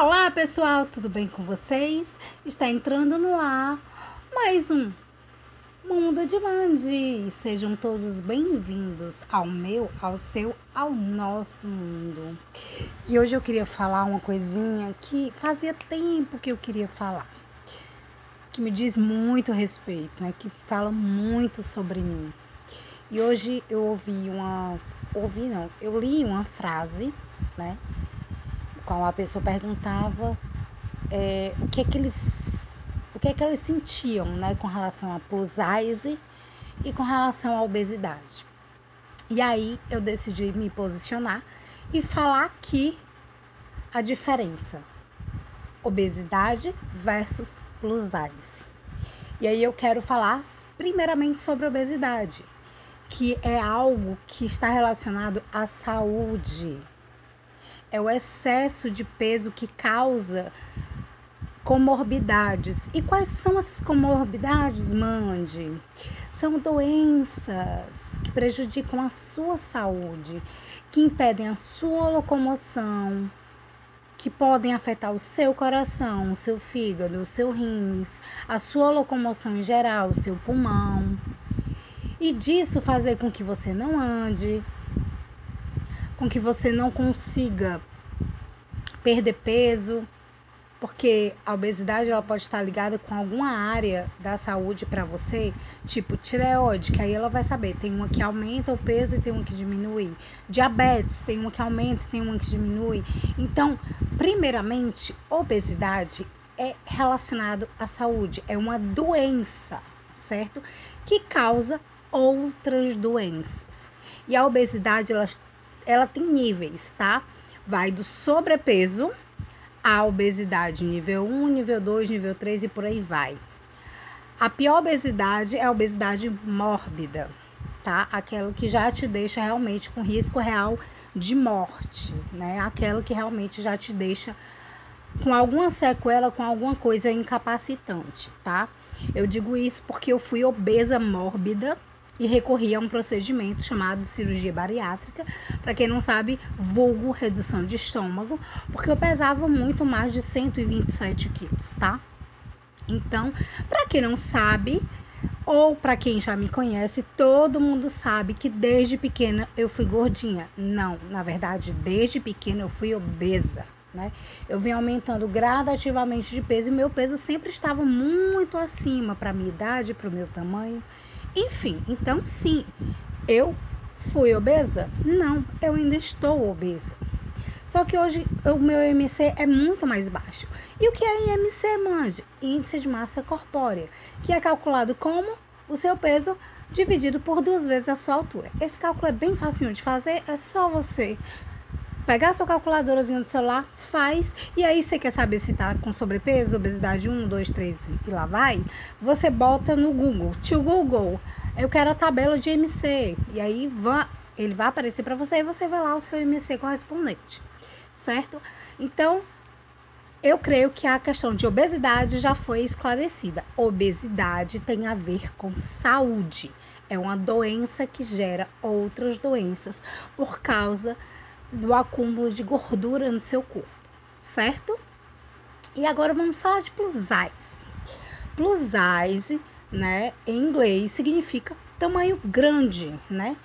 Olá pessoal, tudo bem com vocês? Está entrando no ar mais um Mundo de Mandy. Sejam todos bem-vindos ao meu, ao seu, ao nosso mundo. E hoje eu queria falar uma coisinha que fazia tempo que eu queria falar, que me diz muito respeito, né? Que fala muito sobre mim. E hoje eu ouvi uma, ouvi não, eu li uma frase, né? Qual a pessoa perguntava é, o que é que eles o que é que eles sentiam né, com relação à plus size e com relação à obesidade. E aí eu decidi me posicionar e falar aqui a diferença obesidade versus plus size. E aí eu quero falar primeiramente sobre obesidade, que é algo que está relacionado à saúde, é o excesso de peso que causa comorbidades. E quais são essas comorbidades, Mande? São doenças que prejudicam a sua saúde, que impedem a sua locomoção, que podem afetar o seu coração, o seu fígado, o seu rins, a sua locomoção em geral, o seu pulmão. E disso fazer com que você não ande, com que você não consiga perder peso, porque a obesidade ela pode estar ligada com alguma área da saúde para você, tipo tireoide, que aí ela vai saber, tem uma que aumenta o peso e tem uma que diminui. Diabetes, tem uma que aumenta e tem uma que diminui. Então, primeiramente, obesidade é relacionado à saúde, é uma doença, certo? Que causa outras doenças. E a obesidade ela ela tem níveis, tá? Vai do sobrepeso à obesidade nível 1, nível 2, nível 3 e por aí vai. A pior obesidade é a obesidade mórbida, tá? Aquela que já te deixa realmente com risco real de morte, né? Aquela que realmente já te deixa com alguma sequela, com alguma coisa incapacitante, tá? Eu digo isso porque eu fui obesa mórbida e recorri a um procedimento chamado cirurgia bariátrica, para quem não sabe, vulgo redução de estômago, porque eu pesava muito mais de 127 quilos, tá? Então, para quem não sabe, ou para quem já me conhece, todo mundo sabe que desde pequena eu fui gordinha. Não, na verdade, desde pequena eu fui obesa. Né? Eu vim aumentando gradativamente de peso e meu peso sempre estava muito acima para minha idade, para o meu tamanho. Enfim, então sim, eu fui obesa? Não, eu ainda estou obesa. Só que hoje o meu IMC é muito mais baixo. E o que é IMC, manje? Índice de massa corpórea, que é calculado como o seu peso dividido por duas vezes a sua altura. Esse cálculo é bem fácil de fazer, é só você pegar sua calculadorazinha do celular, faz, e aí você quer saber se tá com sobrepeso, obesidade 1, 2, 3 e lá vai, você bota no Google, tio Google, eu quero a tabela de MC, e aí ele vai aparecer para você e você vai lá o seu MC correspondente, certo? Então, eu creio que a questão de obesidade já foi esclarecida. Obesidade tem a ver com saúde. É uma doença que gera outras doenças por causa do acúmulo de gordura no seu corpo, certo? E agora vamos falar de plus size. Plus size, né, em inglês significa tamanho grande, né?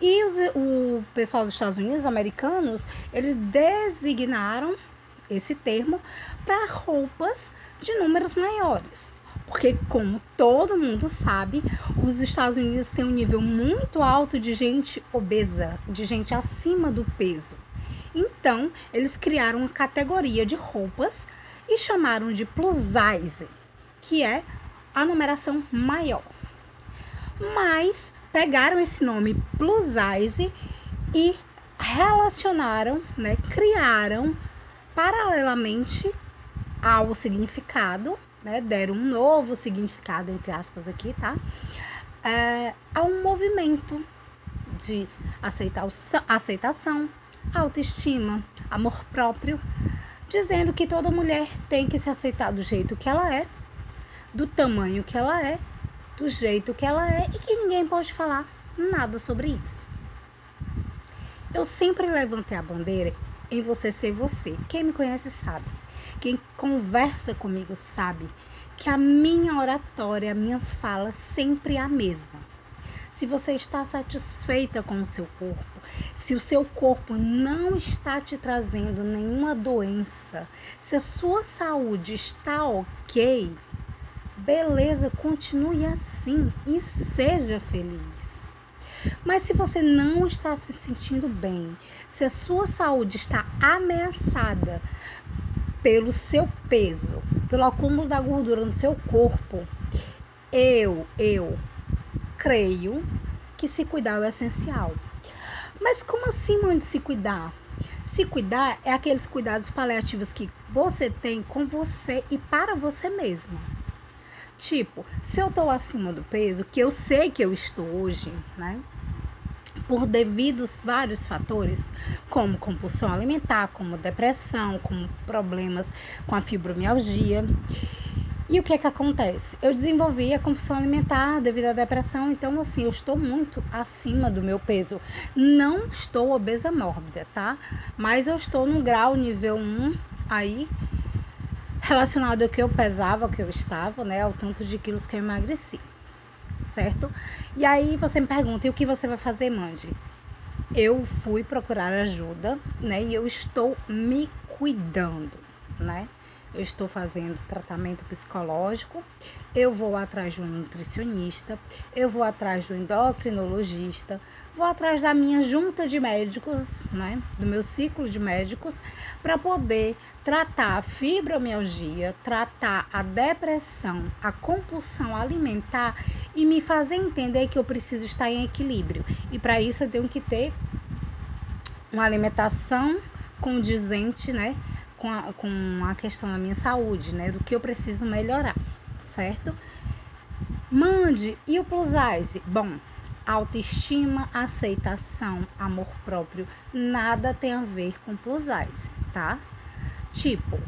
E os, o pessoal dos Estados Unidos, americanos, eles designaram esse termo para roupas de números maiores. Porque, como todo mundo sabe, os Estados Unidos têm um nível muito alto de gente obesa, de gente acima do peso. Então, eles criaram uma categoria de roupas e chamaram de plus size, que é a numeração maior. Mas pegaram esse nome plus size e relacionaram, né, criaram paralelamente ao significado né, deram um novo significado, entre aspas, aqui, tá? É, a um movimento de aceitação, autoestima, amor próprio, dizendo que toda mulher tem que se aceitar do jeito que ela é, do tamanho que ela é, do jeito que ela é e que ninguém pode falar nada sobre isso. Eu sempre levantei a bandeira em você ser você. Quem me conhece sabe. Quem conversa comigo sabe que a minha oratória, a minha fala sempre é a mesma. Se você está satisfeita com o seu corpo, se o seu corpo não está te trazendo nenhuma doença, se a sua saúde está ok, beleza, continue assim e seja feliz. Mas se você não está se sentindo bem, se a sua saúde está ameaçada pelo seu peso, pelo acúmulo da gordura no seu corpo, eu, eu creio que se cuidar é essencial. Mas como assim, de se cuidar? Se cuidar é aqueles cuidados paliativos que você tem com você e para você mesmo. Tipo, se eu estou acima do peso, que eu sei que eu estou hoje, né? Por devidos vários fatores, como compulsão alimentar, como depressão, como problemas com a fibromialgia. E o que é que acontece? Eu desenvolvi a compulsão alimentar devido à depressão, então assim, eu estou muito acima do meu peso. Não estou obesa mórbida, tá? Mas eu estou no grau nível 1 aí relacionado ao que eu pesava, ao que eu estava, né, ao tanto de quilos que eu emagreci, certo? E aí você me pergunta, e o que você vai fazer, Mandy? Eu fui procurar ajuda, né, e eu estou me cuidando, né? Eu estou fazendo tratamento psicológico, eu vou atrás de um nutricionista, eu vou atrás do endocrinologista, vou atrás da minha junta de médicos, né, do meu ciclo de médicos, para poder tratar a fibromialgia, tratar a depressão, a compulsão alimentar e me fazer entender que eu preciso estar em equilíbrio. E para isso eu tenho que ter uma alimentação condizente, né? Com a, com a questão da minha saúde, né? Do que eu preciso melhorar, certo? Mande, e o plus size? Bom, autoestima, aceitação, amor próprio, nada tem a ver com plus size, tá? Tipo,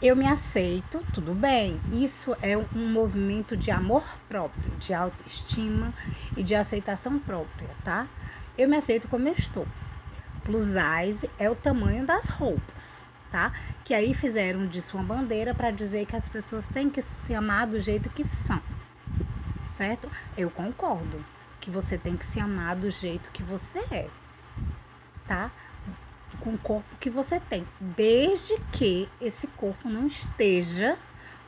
eu me aceito, tudo bem. Isso é um movimento de amor próprio, de autoestima e de aceitação própria, tá? Eu me aceito como eu estou. Plus size é o tamanho das roupas tá? Que aí fizeram disso uma bandeira para dizer que as pessoas têm que se amar do jeito que são, certo? Eu concordo que você tem que se amar do jeito que você é, tá? Com o corpo que você tem, desde que esse corpo não esteja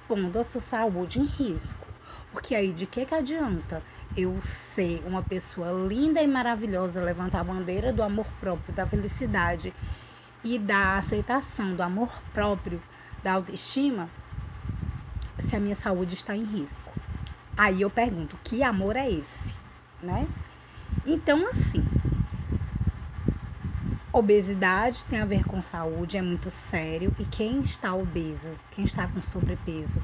pondo a sua saúde em risco. Porque aí de que que adianta eu ser uma pessoa linda e maravilhosa, levantar a bandeira do amor próprio, da felicidade e da aceitação, do amor próprio, da autoestima, se a minha saúde está em risco. Aí eu pergunto, que amor é esse, né? Então, assim, obesidade tem a ver com saúde, é muito sério. E quem está obeso, quem está com sobrepeso,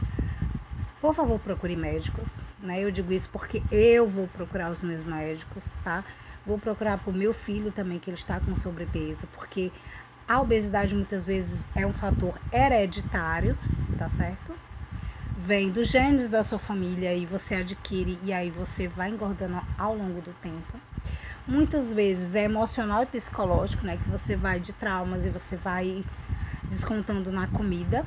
por favor, procure médicos, né? Eu digo isso porque eu vou procurar os meus médicos, tá? Vou procurar para o meu filho também, que ele está com sobrepeso, porque a obesidade muitas vezes é um fator hereditário, tá certo? Vem dos genes da sua família e você adquire e aí você vai engordando ao longo do tempo. Muitas vezes é emocional e psicológico, né? Que você vai de traumas e você vai descontando na comida.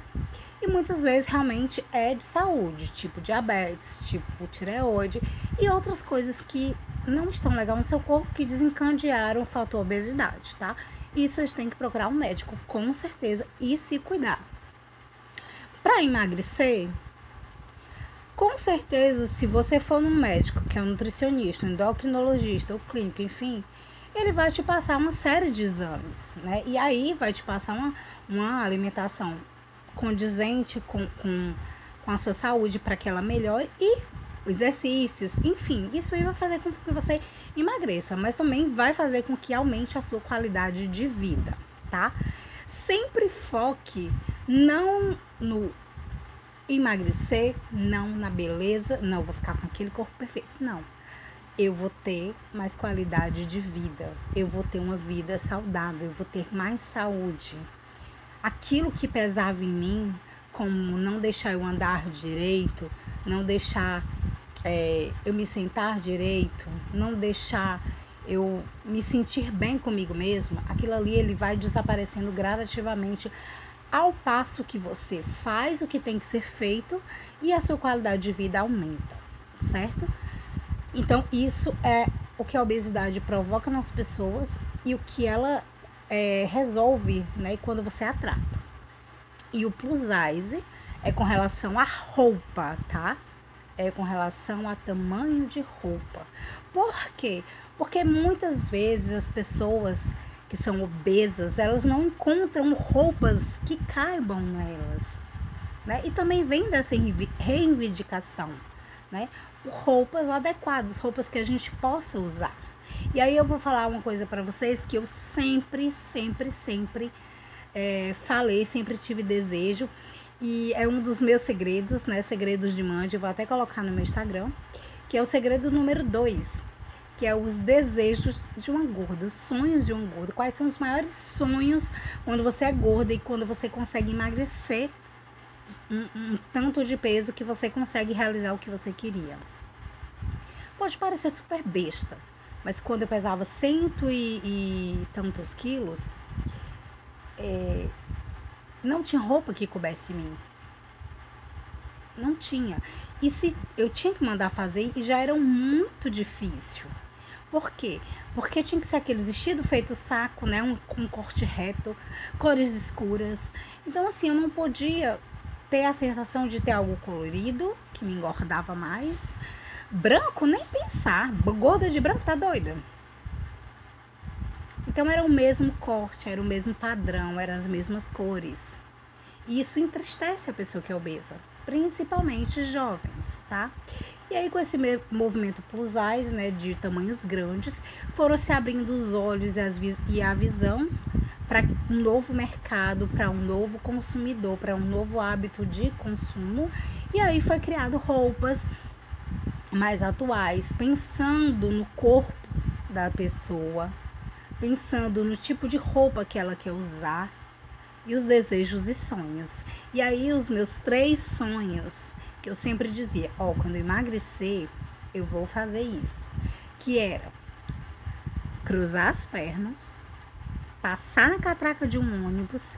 E muitas vezes realmente é de saúde, tipo diabetes, tipo tireoide e outras coisas que não estão legal no seu corpo que desencadearam o fator obesidade, tá? E vocês têm que procurar um médico, com certeza, e se cuidar. Para emagrecer, com certeza, se você for num médico, que é um nutricionista, um endocrinologista ou clínico, enfim, ele vai te passar uma série de exames, né? E aí vai te passar uma, uma alimentação condizente com, com, com a sua saúde para que ela melhore e exercícios, enfim, isso aí vai fazer com que você emagreça, mas também vai fazer com que aumente a sua qualidade de vida, tá? Sempre foque não no emagrecer, não na beleza, não vou ficar com aquele corpo perfeito, não. Eu vou ter mais qualidade de vida, eu vou ter uma vida saudável, eu vou ter mais saúde. Aquilo que pesava em mim, como não deixar eu andar direito, não deixar é, eu me sentar direito, não deixar eu me sentir bem comigo mesma, aquilo ali ele vai desaparecendo gradativamente ao passo que você faz o que tem que ser feito e a sua qualidade de vida aumenta, certo? Então, isso é o que a obesidade provoca nas pessoas e o que ela é, resolve né, quando você a trata. E o plus size é com relação à roupa, tá? É com relação a tamanho de roupa. Por quê? Porque muitas vezes as pessoas que são obesas, elas não encontram roupas que caibam nelas. Né? E também vem dessa reivindicação, né? Roupas adequadas, roupas que a gente possa usar. E aí eu vou falar uma coisa para vocês que eu sempre, sempre, sempre é, falei, sempre tive desejo. E é um dos meus segredos, né? Segredos de Mandy, vou até colocar no meu Instagram, que é o segredo número 2, que é os desejos de uma gorda, os sonhos de um gordo. Quais são os maiores sonhos quando você é gorda e quando você consegue emagrecer um, um tanto de peso que você consegue realizar o que você queria? Pode parecer super besta, mas quando eu pesava cento e, e tantos quilos, é, não tinha roupa que coubesse em mim. Não tinha. E se eu tinha que mandar fazer, e já era muito difícil. Por quê? Porque tinha que ser aqueles vestidos feito saco, né? Um, um corte reto, cores escuras. Então, assim, eu não podia ter a sensação de ter algo colorido, que me engordava mais. Branco, nem pensar. Gorda de branco, tá doida? Então era o mesmo corte, era o mesmo padrão, eram as mesmas cores. E isso entristece a pessoa que é obesa, principalmente jovens, tá? E aí com esse movimento plus size, né, de tamanhos grandes, foram se abrindo os olhos e, as, e a visão para um novo mercado, para um novo consumidor, para um novo hábito de consumo. E aí foi criado roupas mais atuais, pensando no corpo da pessoa, pensando no tipo de roupa que ela quer usar e os desejos e sonhos. E aí os meus três sonhos que eu sempre dizia, ó, oh, quando eu emagrecer, eu vou fazer isso, que era cruzar as pernas, passar na catraca de um ônibus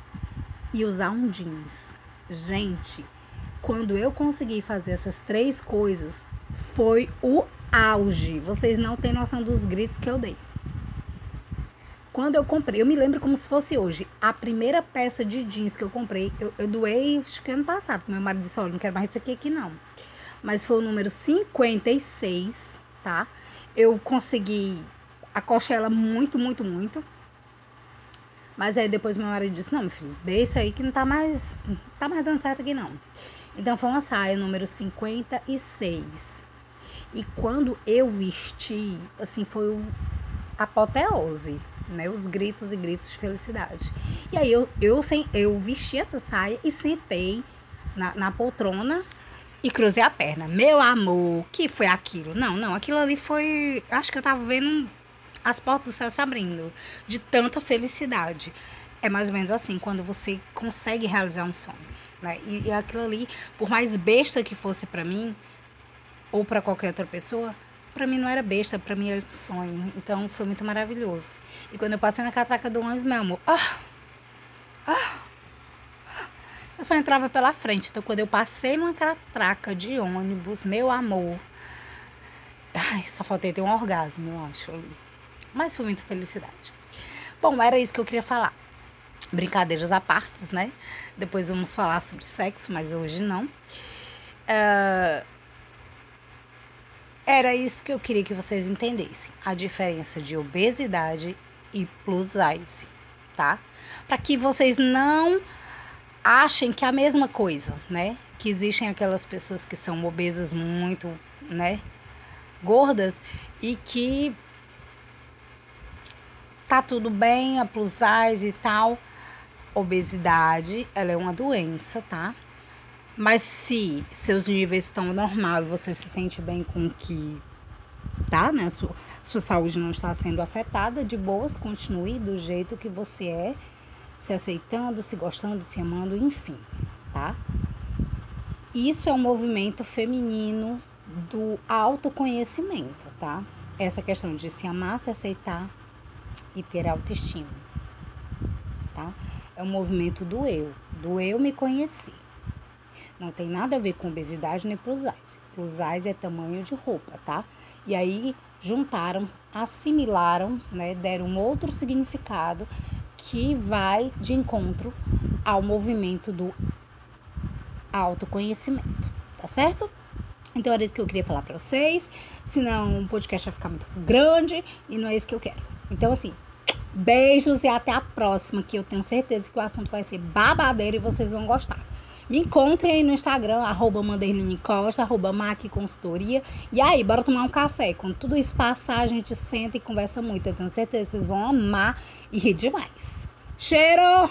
e usar um jeans. Gente, quando eu consegui fazer essas três coisas, foi o auge. Vocês não têm noção dos gritos que eu dei. Quando eu comprei, eu me lembro como se fosse hoje. A primeira peça de jeans que eu comprei, eu, eu doei acho que ano passado. Meu marido disse: Olha, não quero mais isso aqui, aqui não. Mas foi o número 56, tá? Eu consegui acochar ela muito, muito, muito. Mas aí depois meu marido disse: Não, meu filho, deixa aí que não tá mais, tá mais dando certo aqui não. Então foi uma saia número 56. E quando eu vesti, assim, foi o apoteose né? Os gritos e gritos de felicidade. E aí eu, eu, eu vesti essa saia e sentei na, na poltrona e cruzei a perna. Meu amor, que foi aquilo? Não, não, aquilo ali foi. Acho que eu tava vendo as portas do céu se abrindo de tanta felicidade. É mais ou menos assim, quando você consegue realizar um sonho. Né? E, e aquilo ali, por mais besta que fosse para mim, ou para qualquer outra pessoa, para mim não era besta, para mim era sonho. Então foi muito maravilhoso. E quando eu passei na catraca do ônibus, meu amor, ah, ah, eu só entrava pela frente. Então quando eu passei numa catraca de ônibus, meu amor, ai, só faltei ter um orgasmo, eu acho. Mas foi muita felicidade. Bom, era isso que eu queria falar. Brincadeiras à parte, né? Depois vamos falar sobre sexo, mas hoje não. Uh, era isso que eu queria que vocês entendessem, a diferença de obesidade e plus size, tá? Para que vocês não achem que é a mesma coisa, né? Que existem aquelas pessoas que são obesas muito, né? Gordas e que tá tudo bem, a plus size e tal. Obesidade, ela é uma doença, tá? Mas se seus níveis estão normal e você se sente bem com o que tá, né? Sua, sua saúde não está sendo afetada, de boas, continue do jeito que você é, se aceitando, se gostando, se amando, enfim, tá? Isso é um movimento feminino do autoconhecimento, tá? Essa questão de se amar, se aceitar e ter autoestima, tá? É um movimento do eu, do eu me conhecer. Não tem nada a ver com obesidade nem plus size. Plus size é tamanho de roupa, tá? E aí juntaram, assimilaram, né, deram um outro significado que vai de encontro ao movimento do autoconhecimento, tá certo? Então era isso que eu queria falar para vocês, senão o podcast vai ficar muito grande e não é isso que eu quero. Então assim, beijos e até a próxima, que eu tenho certeza que o assunto vai ser babadeiro e vocês vão gostar. Me encontrem aí no Instagram, arroba Manderline Costa, arroba Mac Consultoria. E aí, bora tomar um café. Quando tudo isso passar, a gente senta e conversa muito. Eu tenho certeza que vocês vão amar e rir demais. Cheiro!